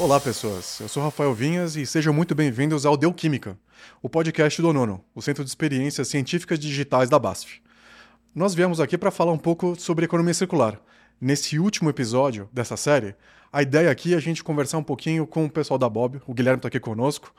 Olá, pessoas. Eu sou Rafael Vinhas e sejam muito bem-vindos ao Deu Química, o podcast do Nono, o Centro de Experiências Científicas Digitais da BASF. Nós viemos aqui para falar um pouco sobre economia circular. Nesse último episódio dessa série, a ideia aqui é a gente conversar um pouquinho com o pessoal da Bob, o Guilherme está aqui conosco,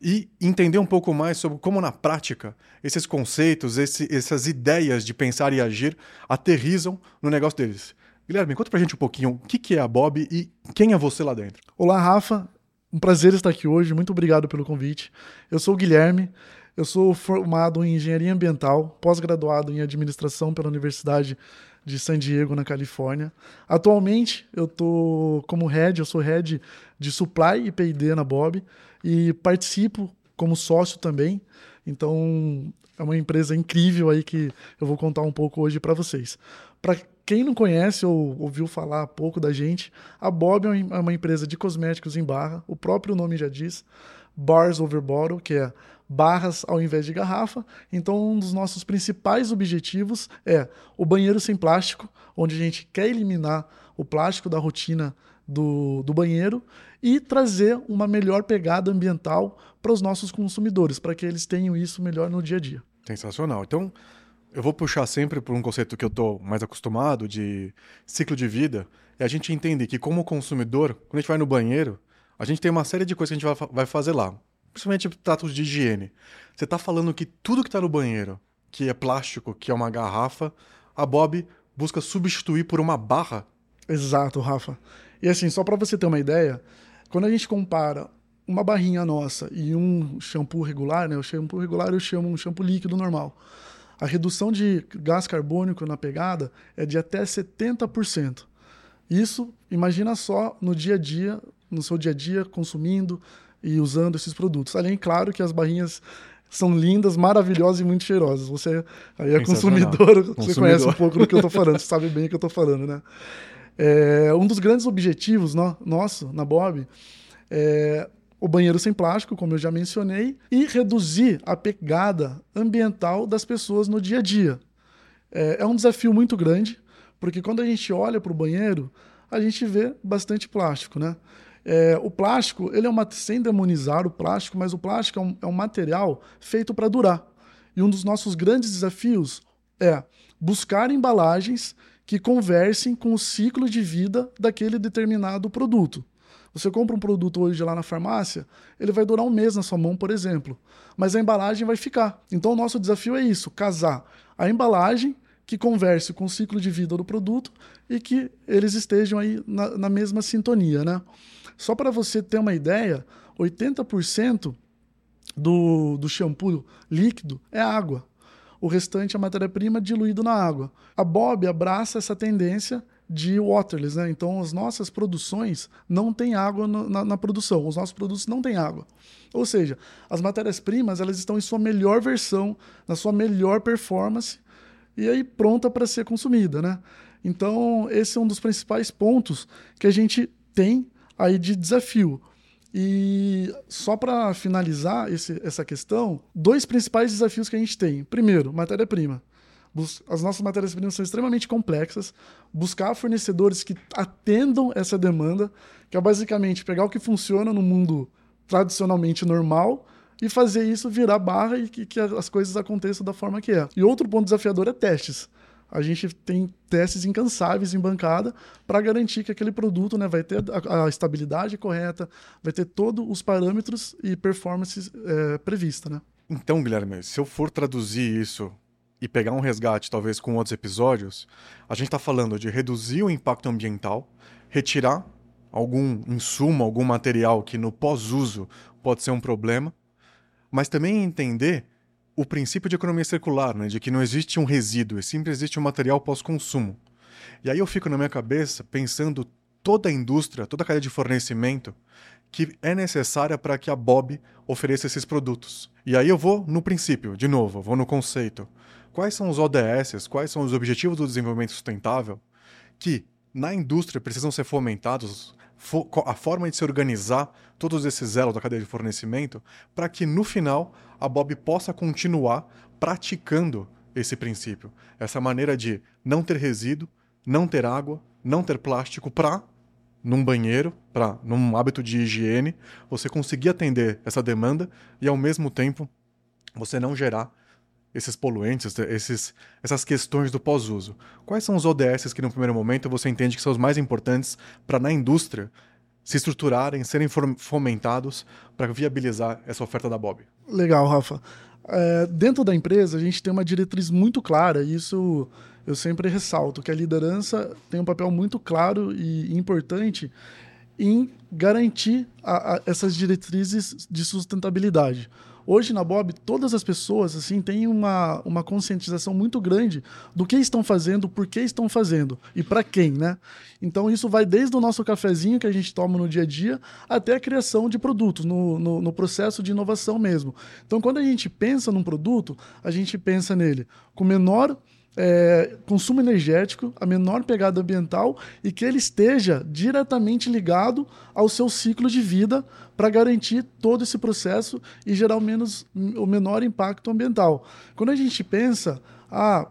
e entender um pouco mais sobre como, na prática, esses conceitos, esse, essas ideias de pensar e agir aterrizam no negócio deles. Guilherme, conta pra gente um pouquinho o que, que é a Bob e quem é você lá dentro. Olá, Rafa. Um prazer estar aqui hoje. Muito obrigado pelo convite. Eu sou o Guilherme. Eu sou formado em engenharia ambiental, pós-graduado em administração pela Universidade de San Diego, na Califórnia. Atualmente, eu estou como head, eu sou head de supply e P&D na Bob e participo como sócio também. Então, é uma empresa incrível aí que eu vou contar um pouco hoje para vocês. Para quem não conhece ou ouviu falar pouco da gente, a Bob é uma empresa de cosméticos em barra, o próprio nome já diz, bars over bottle, que é barras ao invés de garrafa. Então, um dos nossos principais objetivos é o banheiro sem plástico, onde a gente quer eliminar o plástico da rotina do, do banheiro e trazer uma melhor pegada ambiental para os nossos consumidores, para que eles tenham isso melhor no dia a dia. Sensacional. Então, eu vou puxar sempre por um conceito que eu estou mais acostumado de ciclo de vida, e a gente entende que como consumidor, quando a gente vai no banheiro, a gente tem uma série de coisas que a gente vai fazer lá, principalmente tratos de higiene. Você está falando que tudo que está no banheiro, que é plástico, que é uma garrafa, a Bob busca substituir por uma barra? Exato, Rafa. E assim, só para você ter uma ideia, quando a gente compara uma barrinha nossa e um shampoo regular, né? O shampoo regular eu chamo um shampoo líquido normal a redução de gás carbônico na pegada é de até 70%. Isso, imagina só no dia a dia, no seu dia a dia, consumindo e usando esses produtos. Além, claro, que as barrinhas são lindas, maravilhosas e muito cheirosas. Você aí é consumidor, consumidor, você conhece um pouco do que eu estou falando, você sabe bem o que eu estou falando, né? É, um dos grandes objetivos no, nosso na Bob é o banheiro sem plástico, como eu já mencionei, e reduzir a pegada ambiental das pessoas no dia a dia. É, é um desafio muito grande, porque quando a gente olha para o banheiro, a gente vê bastante plástico, né? É, o plástico, ele é uma, sem demonizar o plástico, mas o plástico é um, é um material feito para durar. E um dos nossos grandes desafios é buscar embalagens que conversem com o ciclo de vida daquele determinado produto. Você compra um produto hoje lá na farmácia, ele vai durar um mês na sua mão, por exemplo. Mas a embalagem vai ficar. Então o nosso desafio é isso: casar a embalagem que converse com o ciclo de vida do produto e que eles estejam aí na, na mesma sintonia, né? Só para você ter uma ideia, 80% do, do shampoo líquido é água. O restante é matéria-prima diluído na água. A Bob abraça essa tendência de waterless, né? Então as nossas produções não têm água no, na, na, produção, os nossos produtos não têm água. Ou seja, as matérias-primas elas estão em sua melhor versão, na sua melhor performance e aí pronta para ser consumida, né? Então esse é um dos principais pontos que a gente tem aí de desafio. E só para finalizar esse, essa questão, dois principais desafios que a gente tem. Primeiro, matéria-prima as nossas matérias-primas são extremamente complexas, buscar fornecedores que atendam essa demanda, que é basicamente pegar o que funciona no mundo tradicionalmente normal e fazer isso virar barra e que, que as coisas aconteçam da forma que é. E outro ponto desafiador é testes. A gente tem testes incansáveis em bancada para garantir que aquele produto né, vai ter a, a, estabilidade correta, vai ter todos os parâmetros e performances é, prevista. Né? Então, Guilherme, se eu for traduzir isso e pegar um resgate, talvez com outros episódios, a gente está falando de reduzir o impacto ambiental, retirar algum insumo, algum material que no pós-uso pode ser um problema, mas também entender o princípio de economia circular, né, de que não existe um resíduo, sempre existe um material pós-consumo. E aí eu fico na minha cabeça pensando toda a indústria, toda a cadeia de fornecimento que é necessária para que a Bob ofereça esses produtos. E aí eu vou no princípio, de novo, vou no conceito quais são os ODS, quais são os Objetivos do Desenvolvimento Sustentável, que na indústria precisam ser fomentados, a forma de se organizar todos esses elos da cadeia de fornecimento, para que no final a Bob possa continuar praticando esse princípio, essa maneira de não ter resíduo, não ter água, não ter plástico para num banheiro, para num hábito de higiene, você conseguir atender essa demanda e ao mesmo tempo você não gerar esses poluentes, esses, essas questões do pós-uso. Quais são os ODS que no primeiro momento você entende que são os mais importantes para na indústria se estruturarem, serem fomentados para viabilizar essa oferta da Bob? Legal, Rafa. É, dentro da empresa, a gente tem uma diretriz muito clara, e isso eu sempre ressalto, que a liderança tem um papel muito claro e importante em garantir a, a, essas diretrizes de sustentabilidade. Hoje na Bob, todas as pessoas assim têm uma, uma conscientização muito grande do que estão fazendo, por que estão fazendo e para quem, né? Então isso vai desde o nosso cafezinho que a gente toma no dia a dia até a criação de produtos, no, no, no processo de inovação mesmo. Então quando a gente pensa num produto, a gente pensa nele com menor é, consumo energético, a menor pegada ambiental e que ele esteja diretamente ligado ao seu ciclo de vida para garantir todo esse processo e gerar o, menos, o menor impacto ambiental. Quando a gente pensa, ah,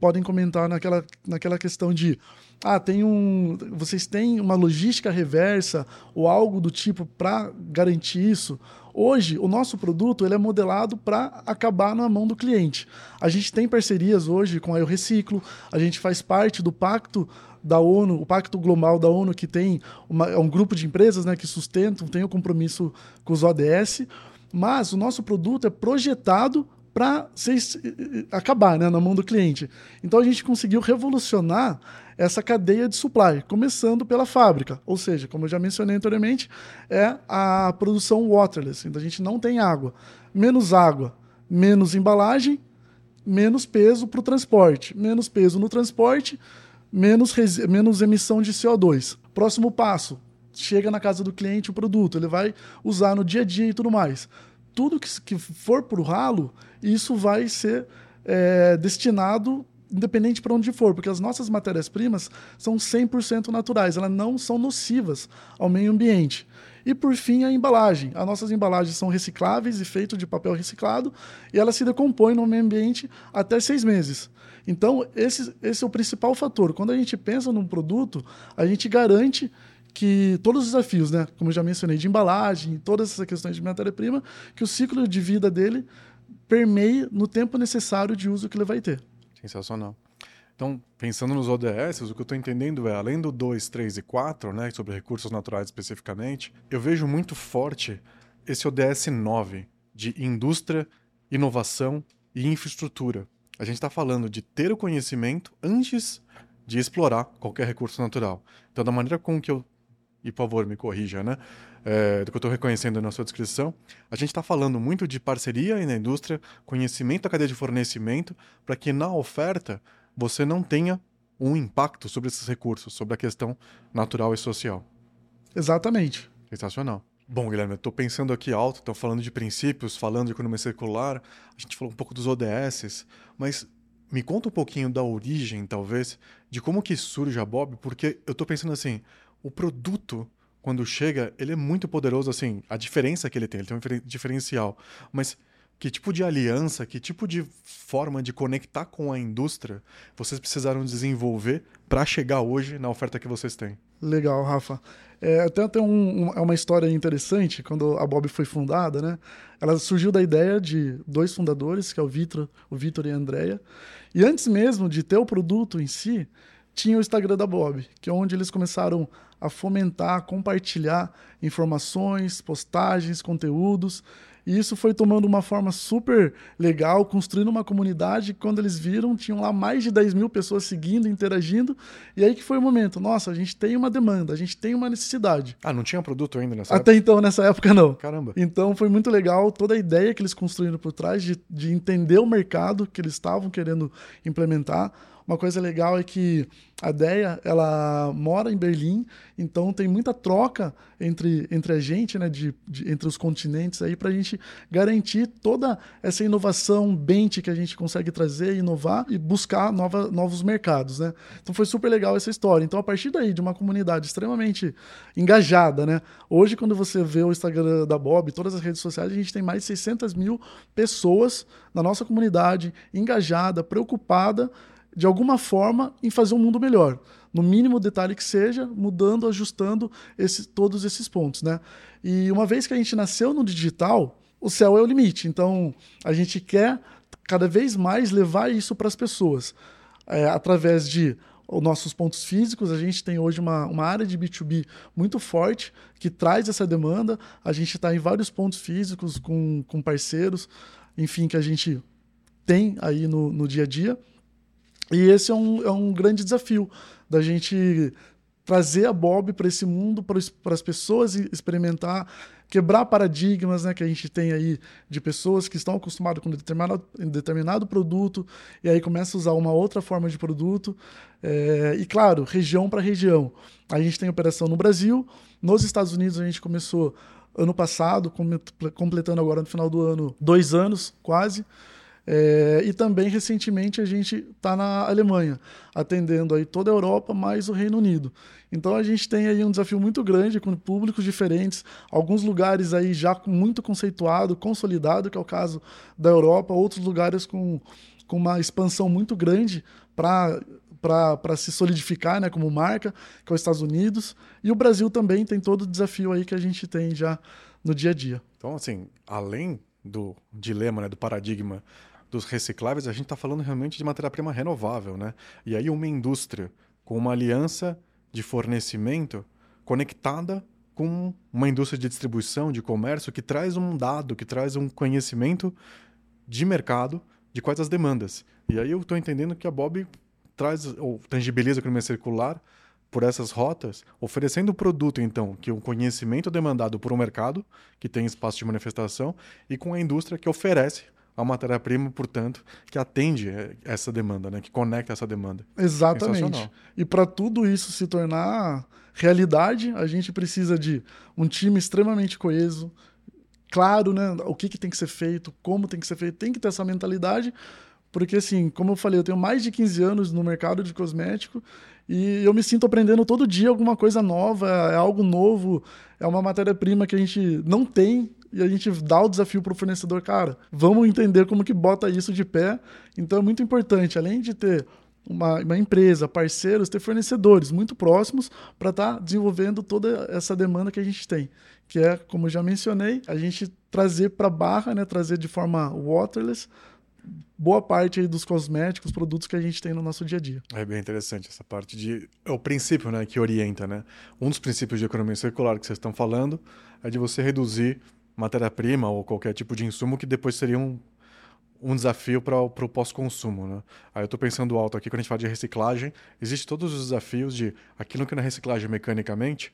podem comentar naquela, naquela questão de ah, tem um, vocês têm uma logística reversa ou algo do tipo para garantir isso? Hoje, o nosso produto ele é modelado para acabar na mão do cliente. A gente tem parcerias hoje com a Eu Reciclo, a gente faz parte do pacto da ONU, o Pacto Global da ONU, que tem uma, é um grupo de empresas né, que sustentam, tem o compromisso com os ODS, mas o nosso produto é projetado para acabar né, na mão do cliente. Então a gente conseguiu revolucionar essa cadeia de supply, começando pela fábrica. Ou seja, como eu já mencionei anteriormente, é a produção waterless. Então a gente não tem água. Menos água, menos embalagem, menos peso para o transporte. Menos peso no transporte, menos, menos emissão de CO2. Próximo passo, chega na casa do cliente o produto, ele vai usar no dia a dia e tudo mais. Tudo que, que for para o ralo, isso vai ser é, destinado independente para onde for, porque as nossas matérias-primas são 100% naturais, elas não são nocivas ao meio ambiente. E por fim, a embalagem. As nossas embalagens são recicláveis e feitas de papel reciclado e elas se decompõem no meio ambiente até seis meses. Então, esse, esse é o principal fator. Quando a gente pensa num produto, a gente garante que todos os desafios, né, como eu já mencionei, de embalagem, todas essas questões de matéria-prima, que o ciclo de vida dele permeie no tempo necessário de uso que ele vai ter. Sensacional. Então, pensando nos ODS, o que eu estou entendendo é, além do 2, 3 e 4, né, sobre recursos naturais especificamente, eu vejo muito forte esse ODS 9, de indústria, inovação e infraestrutura. A gente está falando de ter o conhecimento antes de explorar qualquer recurso natural. Então, da maneira com que eu. E por favor, me corrija, né? É, do que eu estou reconhecendo na sua descrição, a gente está falando muito de parceria na indústria, conhecimento da cadeia de fornecimento, para que na oferta você não tenha um impacto sobre esses recursos, sobre a questão natural e social. Exatamente. Sensacional. Bom, Guilherme, eu estou pensando aqui alto, estou falando de princípios, falando de economia circular, a gente falou um pouco dos ODS, mas me conta um pouquinho da origem, talvez, de como que surge a Bob, porque eu estou pensando assim, o produto quando chega, ele é muito poderoso, assim, a diferença que ele tem, ele tem um diferencial. Mas que tipo de aliança, que tipo de forma de conectar com a indústria vocês precisaram desenvolver para chegar hoje na oferta que vocês têm? Legal, Rafa. É, até um, um, é uma história interessante, quando a Bob foi fundada, né? Ela surgiu da ideia de dois fundadores, que é o Vitor, o Vitor e a Andrea. E antes mesmo de ter o produto em si, tinha o Instagram da Bob, que é onde eles começaram a fomentar, a compartilhar informações, postagens, conteúdos. E isso foi tomando uma forma super legal, construindo uma comunidade. Quando eles viram, tinham lá mais de 10 mil pessoas seguindo, interagindo. E aí que foi o momento. Nossa, a gente tem uma demanda, a gente tem uma necessidade. Ah, não tinha produto ainda nessa Até época? então, nessa época, não. Caramba. Então foi muito legal toda a ideia que eles construíram por trás de, de entender o mercado que eles estavam querendo implementar uma coisa legal é que a Deia, ela mora em Berlim, então tem muita troca entre, entre a gente, né, de, de entre os continentes aí, para a gente garantir toda essa inovação bente que a gente consegue trazer, inovar e buscar nova, novos mercados, né? Então foi super legal essa história. Então, a partir daí, de uma comunidade extremamente engajada, né? Hoje, quando você vê o Instagram da Bob, todas as redes sociais, a gente tem mais de 600 mil pessoas na nossa comunidade, engajada, preocupada de alguma forma, em fazer um mundo melhor. No mínimo detalhe que seja, mudando, ajustando esse, todos esses pontos. Né? E uma vez que a gente nasceu no digital, o céu é o limite. Então, a gente quer cada vez mais levar isso para as pessoas. É, através de os nossos pontos físicos. A gente tem hoje uma, uma área de B2B muito forte que traz essa demanda. A gente está em vários pontos físicos com, com parceiros, enfim, que a gente tem aí no, no dia a dia. E esse é um, é um grande desafio da gente trazer a Bob para esse mundo, para as pessoas experimentar, quebrar paradigmas né, que a gente tem aí de pessoas que estão acostumadas com determinado, determinado produto e aí começa a usar uma outra forma de produto. É, e claro, região para região. A gente tem operação no Brasil, nos Estados Unidos a gente começou ano passado, completando agora no final do ano dois anos quase. É, e também recentemente a gente está na Alemanha, atendendo aí toda a Europa mais o Reino Unido. Então a gente tem aí um desafio muito grande com públicos diferentes, alguns lugares aí já muito conceituado, consolidado, que é o caso da Europa, outros lugares com, com uma expansão muito grande para para se solidificar né, como marca, que é os Estados Unidos. E o Brasil também tem todo o desafio aí que a gente tem já no dia a dia. Então, assim, além do dilema, né, do paradigma dos recicláveis, a gente está falando realmente de matéria-prima renovável, né? E aí uma indústria com uma aliança de fornecimento conectada com uma indústria de distribuição, de comércio, que traz um dado, que traz um conhecimento de mercado de quais as demandas. E aí eu estou entendendo que a Bob traz ou tangibiliza a economia circular por essas rotas, oferecendo o produto, então, que é um conhecimento demandado por um mercado, que tem espaço de manifestação, e com a indústria que oferece a matéria-prima, portanto, que atende eh, essa demanda, né? que conecta essa demanda. Exatamente. E para tudo isso se tornar realidade, a gente precisa de um time extremamente coeso, claro, né? O que, que tem que ser feito, como tem que ser feito, tem que ter essa mentalidade, porque assim, como eu falei, eu tenho mais de 15 anos no mercado de cosmético e eu me sinto aprendendo todo dia alguma coisa nova, é algo novo, é uma matéria-prima que a gente não tem e a gente dá o desafio para o fornecedor, cara, vamos entender como que bota isso de pé. Então é muito importante, além de ter uma, uma empresa, parceiros, ter fornecedores muito próximos para estar tá desenvolvendo toda essa demanda que a gente tem. Que é, como já mencionei, a gente trazer para a barra, né, trazer de forma waterless boa parte aí dos cosméticos, produtos que a gente tem no nosso dia a dia. É bem interessante essa parte de é o princípio, né, que orienta, né? Um dos princípios de economia circular que vocês estão falando é de você reduzir matéria-prima ou qualquer tipo de insumo que depois seria um, um desafio para o pós-consumo. Né? Aí eu estou pensando alto aqui, quando a gente fala de reciclagem, existem todos os desafios de aquilo que na reciclagem mecanicamente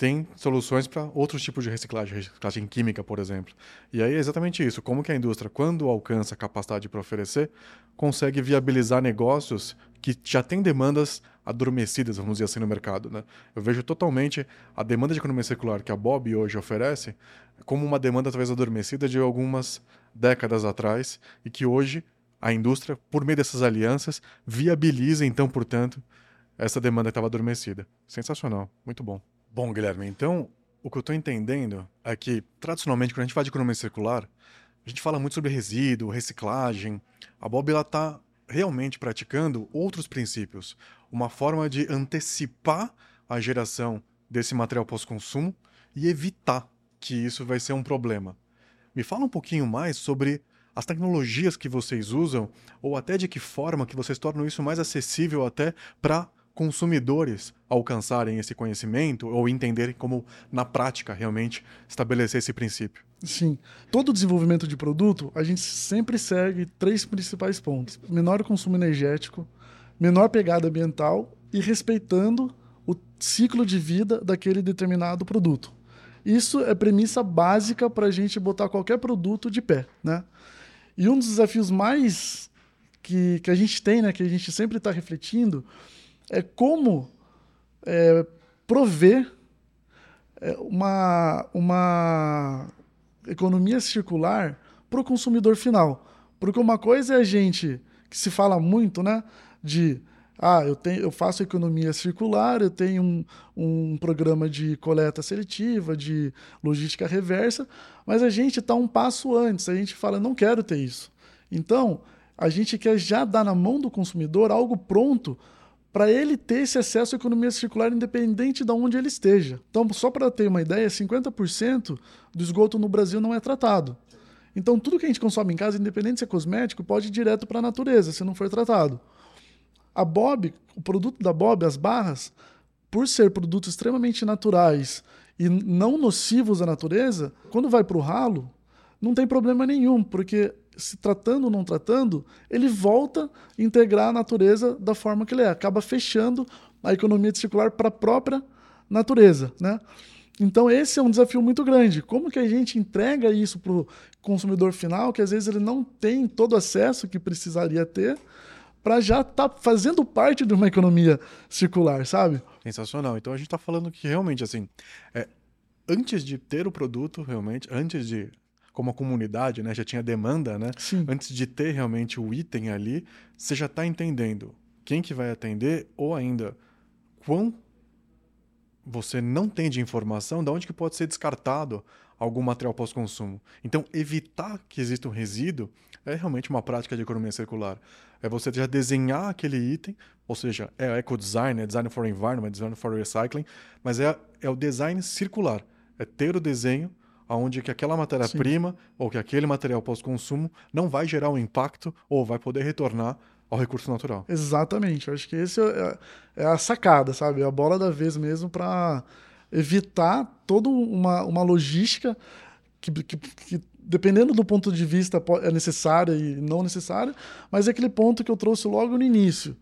tem soluções para outros tipos de reciclagem, reciclagem química, por exemplo. E aí é exatamente isso, como que a indústria, quando alcança a capacidade para oferecer, consegue viabilizar negócios que já têm demandas adormecidas, vamos dizer assim, no mercado. Né? Eu vejo totalmente a demanda de economia circular que a Bob hoje oferece como uma demanda talvez adormecida de algumas décadas atrás e que hoje a indústria, por meio dessas alianças, viabiliza, então, portanto, essa demanda que estava adormecida. Sensacional, muito bom. Bom, Guilherme, então, o que eu estou entendendo é que, tradicionalmente, quando a gente fala de economia circular, a gente fala muito sobre resíduo, reciclagem. A Bob está realmente praticando outros princípios, uma forma de antecipar a geração desse material pós-consumo e evitar que isso vai ser um problema. Me fala um pouquinho mais sobre as tecnologias que vocês usam ou até de que forma que vocês tornam isso mais acessível até para consumidores alcançarem esse conhecimento ou entenderem como na prática realmente estabelecer esse princípio. Sim. Todo desenvolvimento de produto, a gente sempre segue três principais pontos: menor consumo energético, menor pegada ambiental e respeitando o ciclo de vida daquele determinado produto. Isso é premissa básica para a gente botar qualquer produto de pé, né? E um dos desafios mais que, que a gente tem, né, que a gente sempre está refletindo, é como é, prover é, uma, uma economia circular para o consumidor final. Porque uma coisa é a gente, que se fala muito, né, de ah, eu, tenho, eu faço economia circular, eu tenho um, um programa de coleta seletiva, de logística reversa, mas a gente está um passo antes, a gente fala, não quero ter isso. Então, A gente quer já dar na mão do consumidor algo pronto para ele ter esse acesso à economia circular independente de onde ele esteja. Então, só para ter uma ideia, 50% do esgoto no Brasil não é tratado. Então, tudo que a gente consome em casa, independente se é cosmético, pode ir direto para a natureza, se não for tratado. A Bob, o produto da Bob, as barras, por ser produtos extremamente naturais e não nocivos à natureza, quando vai para o ralo, não tem problema nenhum, porque se tratando ou não tratando, ele volta a integrar a natureza da forma que ele é, acaba fechando a economia circular para a própria natureza, né? Então esse é um desafio muito grande. Como que a gente entrega isso para o consumidor final, que às vezes ele não tem todo o acesso que precisaria ter, para já estar tá fazendo parte de uma economia circular, sabe? Sensacional. Então a gente está falando que realmente assim, é, antes de ter o produto, realmente, antes de como a comunidade, né, já tinha demanda, né? Sim. Antes de ter realmente o item ali, você já está entendendo quem que vai atender ou ainda quão você não tem de informação de onde que pode ser descartado algum material pós-consumo. Então, evitar que exista um resíduo é realmente uma prática de economia circular. É você já desenhar aquele item, ou seja, é eco-design, é design for environment, design for recycling, mas é, é o design circular. É ter o desenho onde que aquela matéria-prima ou que aquele material pós-consumo não vai gerar um impacto ou vai poder retornar ao recurso natural. Exatamente. Eu acho que esse é, é a sacada, sabe? É a bola da vez mesmo para evitar toda uma, uma logística que, que, que, dependendo do ponto de vista, é necessária e não necessária, mas é aquele ponto que eu trouxe logo no início.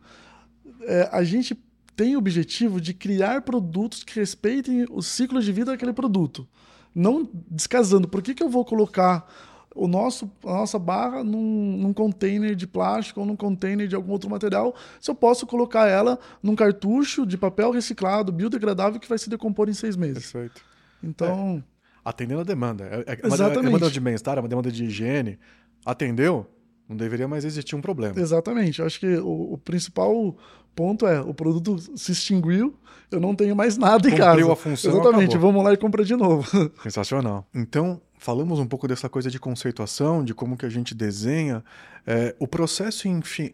É, a gente tem o objetivo de criar produtos que respeitem o ciclo de vida daquele produto. Não descasando. Por que, que eu vou colocar o nosso, a nossa barra num, num container de plástico ou num container de algum outro material, se eu posso colocar ela num cartucho de papel reciclado, biodegradável, que vai se decompor em seis meses. Perfeito. Então. É. Atendendo a demanda. É, é uma, é uma demanda de bem-estar, é uma demanda de higiene. Atendeu? Não deveria mais existir um problema. Exatamente. Eu acho que o, o principal ponto é: o produto se extinguiu, eu não tenho mais nada em Cumpriu casa. Cumpriu a função. Exatamente, acabou. vamos lá e compra de novo. Sensacional. Então, falamos um pouco dessa coisa de conceituação, de como que a gente desenha. É, o processo, enfim,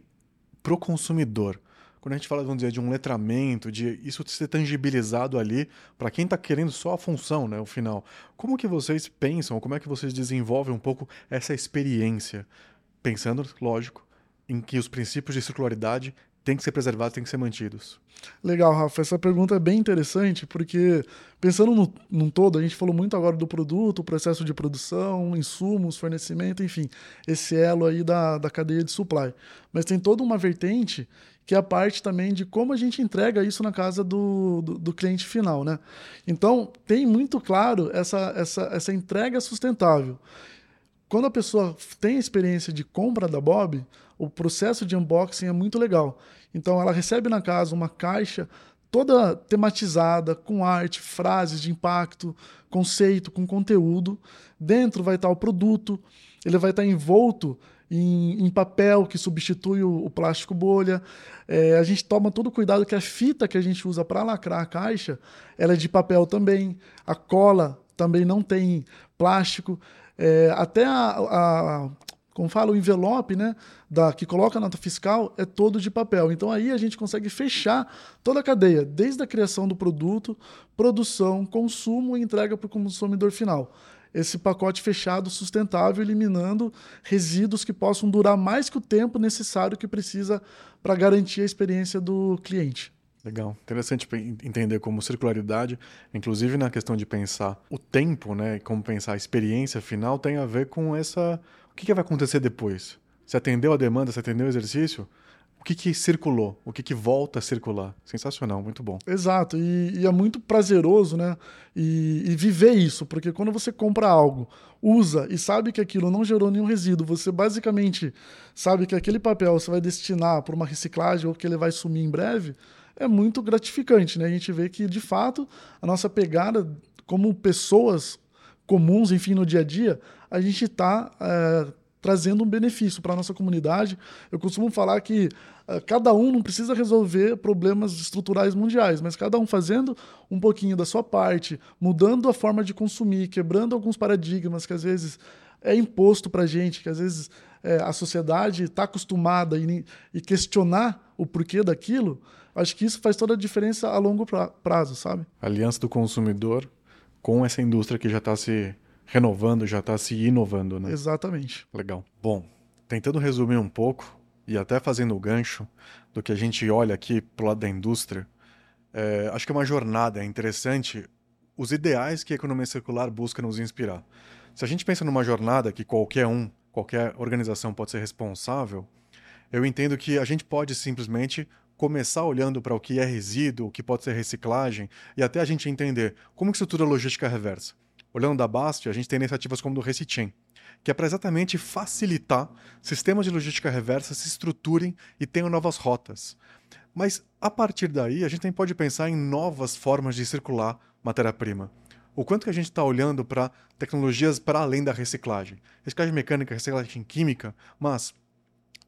para o consumidor. Quando a gente fala, vamos dizer, de um letramento, de isso ser tangibilizado ali, para quem está querendo só a função, né, o final. Como que vocês pensam, como é que vocês desenvolvem um pouco essa experiência? Pensando, lógico, em que os princípios de circularidade têm que ser preservados, têm que ser mantidos. Legal, Rafa. Essa pergunta é bem interessante, porque pensando no, num todo, a gente falou muito agora do produto, processo de produção, insumos, fornecimento, enfim, esse elo aí da, da cadeia de supply. Mas tem toda uma vertente que é a parte também de como a gente entrega isso na casa do, do, do cliente final, né? Então, tem muito claro essa, essa, essa entrega sustentável. Quando a pessoa tem a experiência de compra da Bob, o processo de unboxing é muito legal. Então ela recebe na casa uma caixa toda tematizada, com arte, frases de impacto, conceito, com conteúdo. Dentro vai estar o produto, ele vai estar envolto em, em papel que substitui o, o plástico bolha. É, a gente toma todo cuidado que a fita que a gente usa para lacrar a caixa, ela é de papel também. A cola também não tem plástico. É, até a, a, como fala, o envelope né, da, que coloca a nota fiscal é todo de papel. Então aí a gente consegue fechar toda a cadeia, desde a criação do produto, produção, consumo e entrega para o consumidor final. Esse pacote fechado, sustentável, eliminando resíduos que possam durar mais que o tempo necessário que precisa para garantir a experiência do cliente. Legal. Interessante entender como circularidade, inclusive na questão de pensar o tempo, né, como pensar a experiência final, tem a ver com essa. O que, que vai acontecer depois? Você atendeu a demanda, você atendeu o exercício? O que, que circulou? O que, que volta a circular? Sensacional, muito bom. Exato, e, e é muito prazeroso, né? E, e, viver isso, porque quando você compra algo, usa e sabe que aquilo não gerou nenhum resíduo, você basicamente sabe que aquele papel você vai destinar para uma reciclagem ou que ele vai sumir em breve é muito gratificante, né? A gente vê que, de fato, a nossa pegada como pessoas comuns, enfim, no dia a dia, a gente está é, trazendo um benefício para a nossa comunidade. Eu costumo falar que é, cada um não precisa resolver problemas estruturais mundiais, mas cada um fazendo um pouquinho da sua parte, mudando a forma de consumir, quebrando alguns paradigmas que às vezes é imposto para gente, que às vezes é, a sociedade está acostumada e, e questionar o porquê daquilo, acho que isso faz toda a diferença a longo prazo, sabe? Aliança do consumidor com essa indústria que já está se renovando, já está se inovando, né? Exatamente. Legal. Bom, tentando resumir um pouco e até fazendo o gancho do que a gente olha aqui pro lado da indústria, é, acho que é uma jornada interessante os ideais que a economia circular busca nos inspirar. Se a gente pensa numa jornada que qualquer um, qualquer organização pode ser responsável, eu entendo que a gente pode simplesmente começar olhando para o que é resíduo, o que pode ser reciclagem, e até a gente entender como que estrutura logística reversa. Olhando da BASF, a gente tem iniciativas como do Recichem, que é para exatamente facilitar sistemas de logística reversa se estruturem e tenham novas rotas. Mas a partir daí, a gente também pode pensar em novas formas de circular matéria-prima. O quanto que a gente está olhando para tecnologias para além da reciclagem. Reciclagem mecânica, reciclagem química, mas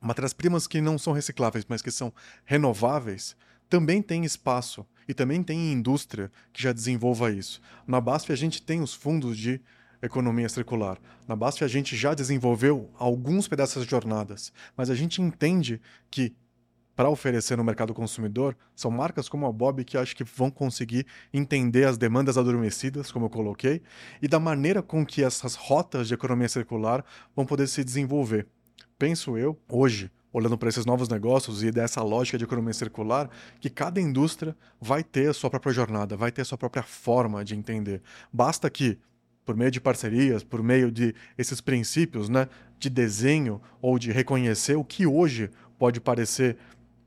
matérias-primas que não são recicláveis, mas que são renováveis, também tem espaço e também tem indústria que já desenvolva isso. Na BASF a gente tem os fundos de economia circular. Na BASF a gente já desenvolveu alguns pedaços de jornadas, mas a gente entende que para oferecer no mercado consumidor são marcas como a Bob que acho que vão conseguir entender as demandas adormecidas, como eu coloquei, e da maneira com que essas rotas de economia circular vão poder se desenvolver penso eu, hoje, olhando para esses novos negócios e dessa lógica de economia circular, que cada indústria vai ter a sua própria jornada, vai ter a sua própria forma de entender. Basta que, por meio de parcerias, por meio de esses princípios né, de desenho ou de reconhecer o que hoje pode parecer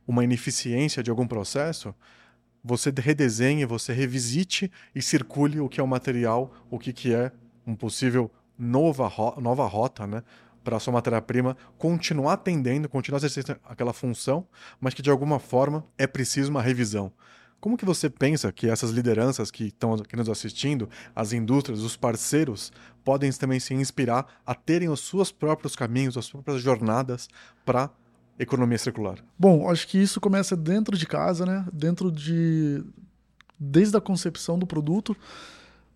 uma ineficiência de algum processo, você redesenhe, você revisite e circule o que é o material, o que, que é um possível nova, nova rota, né? Para a sua matéria-prima continuar atendendo, continuar exercendo aquela função, mas que de alguma forma é preciso uma revisão. Como que você pensa que essas lideranças que estão aqui nos assistindo, as indústrias, os parceiros, podem também se inspirar a terem os seus próprios caminhos, as próprias jornadas para economia circular? Bom, acho que isso começa dentro de casa, né? Dentro de desde a concepção do produto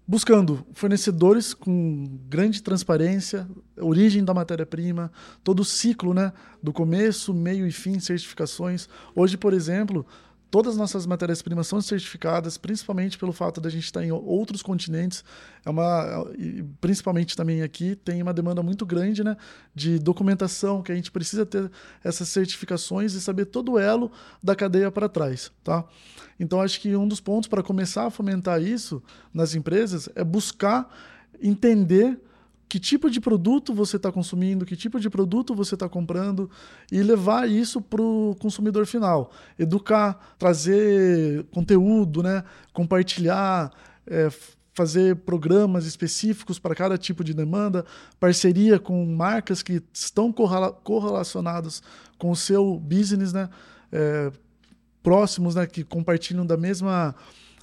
buscando fornecedores com grande transparência, origem da matéria-prima, todo o ciclo, né, do começo, meio e fim, certificações. Hoje, por exemplo, todas as nossas matérias-primas são certificadas, principalmente pelo fato de a gente estar em outros continentes. É uma, principalmente também aqui, tem uma demanda muito grande né, de documentação, que a gente precisa ter essas certificações e saber todo o elo da cadeia para trás. Tá? Então, acho que um dos pontos para começar a fomentar isso nas empresas é buscar entender que tipo de produto você está consumindo, que tipo de produto você está comprando e levar isso para o consumidor final. Educar, trazer conteúdo, né? compartilhar, é, fazer programas específicos para cada tipo de demanda, parceria com marcas que estão correlacionadas com o seu business, né? É, próximos, né? que compartilham da mesma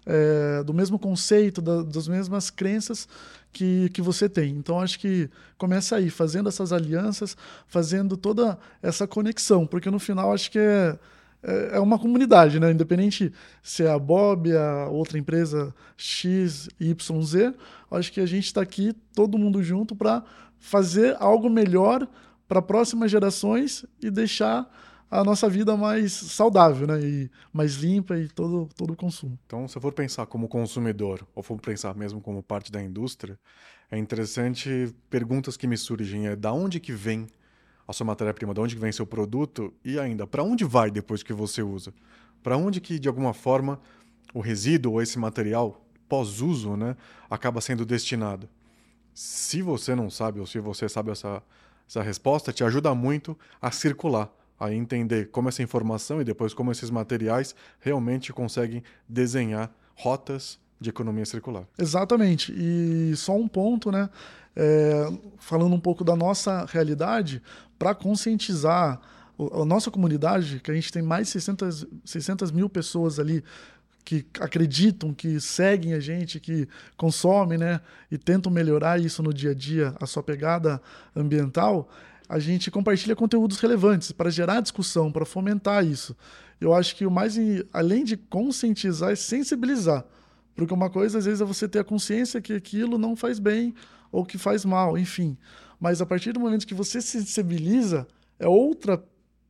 é, do mesmo conceito, da, das mesmas crenças que, que você tem. Então, acho que começa aí, fazendo essas alianças, fazendo toda essa conexão, porque no final acho que é, é, é uma comunidade, né? Independente se é a Bob, a outra empresa X, Y, Z, acho que a gente está aqui, todo mundo junto, para fazer algo melhor para próximas gerações e deixar a nossa vida mais saudável, né? E mais limpa e todo, todo o consumo. Então, se eu for pensar como consumidor, ou for pensar mesmo como parte da indústria, é interessante perguntas que me surgem é da onde que vem a sua matéria-prima, de onde que vem seu produto e ainda para onde vai depois que você usa? Para onde que de alguma forma o resíduo ou esse material pós-uso, né, acaba sendo destinado? Se você não sabe ou se você sabe essa essa resposta, te ajuda muito a circular a entender como essa informação e depois como esses materiais realmente conseguem desenhar rotas de economia circular. Exatamente. E só um ponto, né? É, falando um pouco da nossa realidade, para conscientizar a nossa comunidade, que a gente tem mais de 600, 600 mil pessoas ali que acreditam, que seguem a gente, que consomem, né? E tentam melhorar isso no dia a dia, a sua pegada ambiental a gente compartilha conteúdos relevantes para gerar discussão, para fomentar isso. Eu acho que o mais, além de conscientizar, é sensibilizar. Porque uma coisa, às vezes, é você ter a consciência que aquilo não faz bem ou que faz mal, enfim. Mas a partir do momento que você se sensibiliza, é outra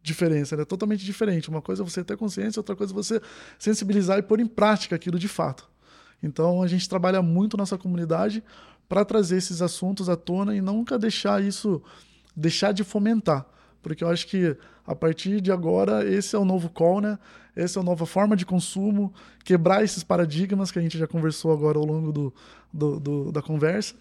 diferença, é né? totalmente diferente. Uma coisa é você ter consciência, outra coisa é você sensibilizar e pôr em prática aquilo de fato. Então a gente trabalha muito nossa comunidade para trazer esses assuntos à tona e nunca deixar isso deixar de fomentar, porque eu acho que a partir de agora esse é o novo call, né? Essa é a nova forma de consumo, quebrar esses paradigmas que a gente já conversou agora ao longo do, do, do da conversa.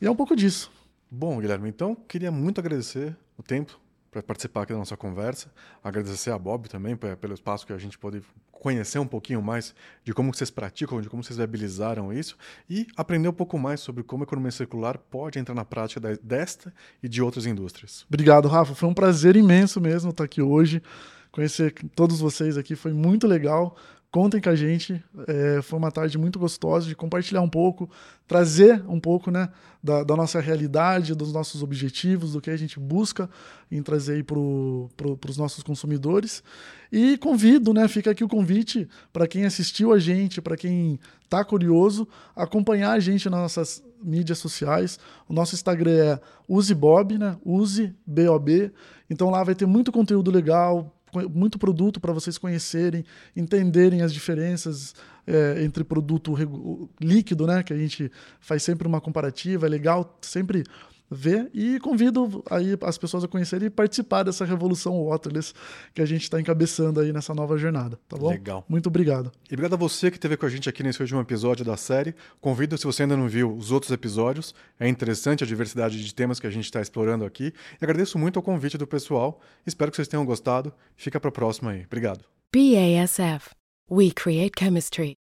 E é um pouco disso. Bom, Guilherme, então queria muito agradecer o tempo para participar aqui da nossa conversa. Agradecer a Bob também pelo espaço que a gente pôde conhecer um pouquinho mais de como vocês praticam, de como vocês viabilizaram isso e aprender um pouco mais sobre como a economia circular pode entrar na prática desta e de outras indústrias. Obrigado, Rafa. Foi um prazer imenso mesmo estar aqui hoje. Conhecer todos vocês aqui foi muito legal. Contem com a gente. É, foi uma tarde muito gostosa de compartilhar um pouco, trazer um pouco né, da, da, nossa realidade, dos nossos objetivos, do que a gente busca em trazer para pro, os nossos consumidores. E convido, né, fica aqui o convite para quem assistiu a gente, para quem está curioso, acompanhar a gente nas nossas mídias sociais. O nosso Instagram é usebob, né? Use B-O-B. Então lá vai ter muito conteúdo legal, muito produto para vocês conhecerem, entenderem as diferenças é, entre produto líquido, né? Que a gente faz sempre uma comparativa, é legal sempre ver e convido aí as pessoas a conhecerem e participar dessa revolução Waterless que a gente está encabeçando aí nessa nova jornada, tá bom? Legal. Muito obrigado. E obrigado a você que esteve com a gente aqui nesse último episódio da série. Convido, se você ainda não viu os outros episódios, é interessante a diversidade de temas que a gente está explorando aqui. E agradeço muito o convite do pessoal. Espero que vocês tenham gostado. Fica para a próxima aí. Obrigado. BASF. We create chemistry.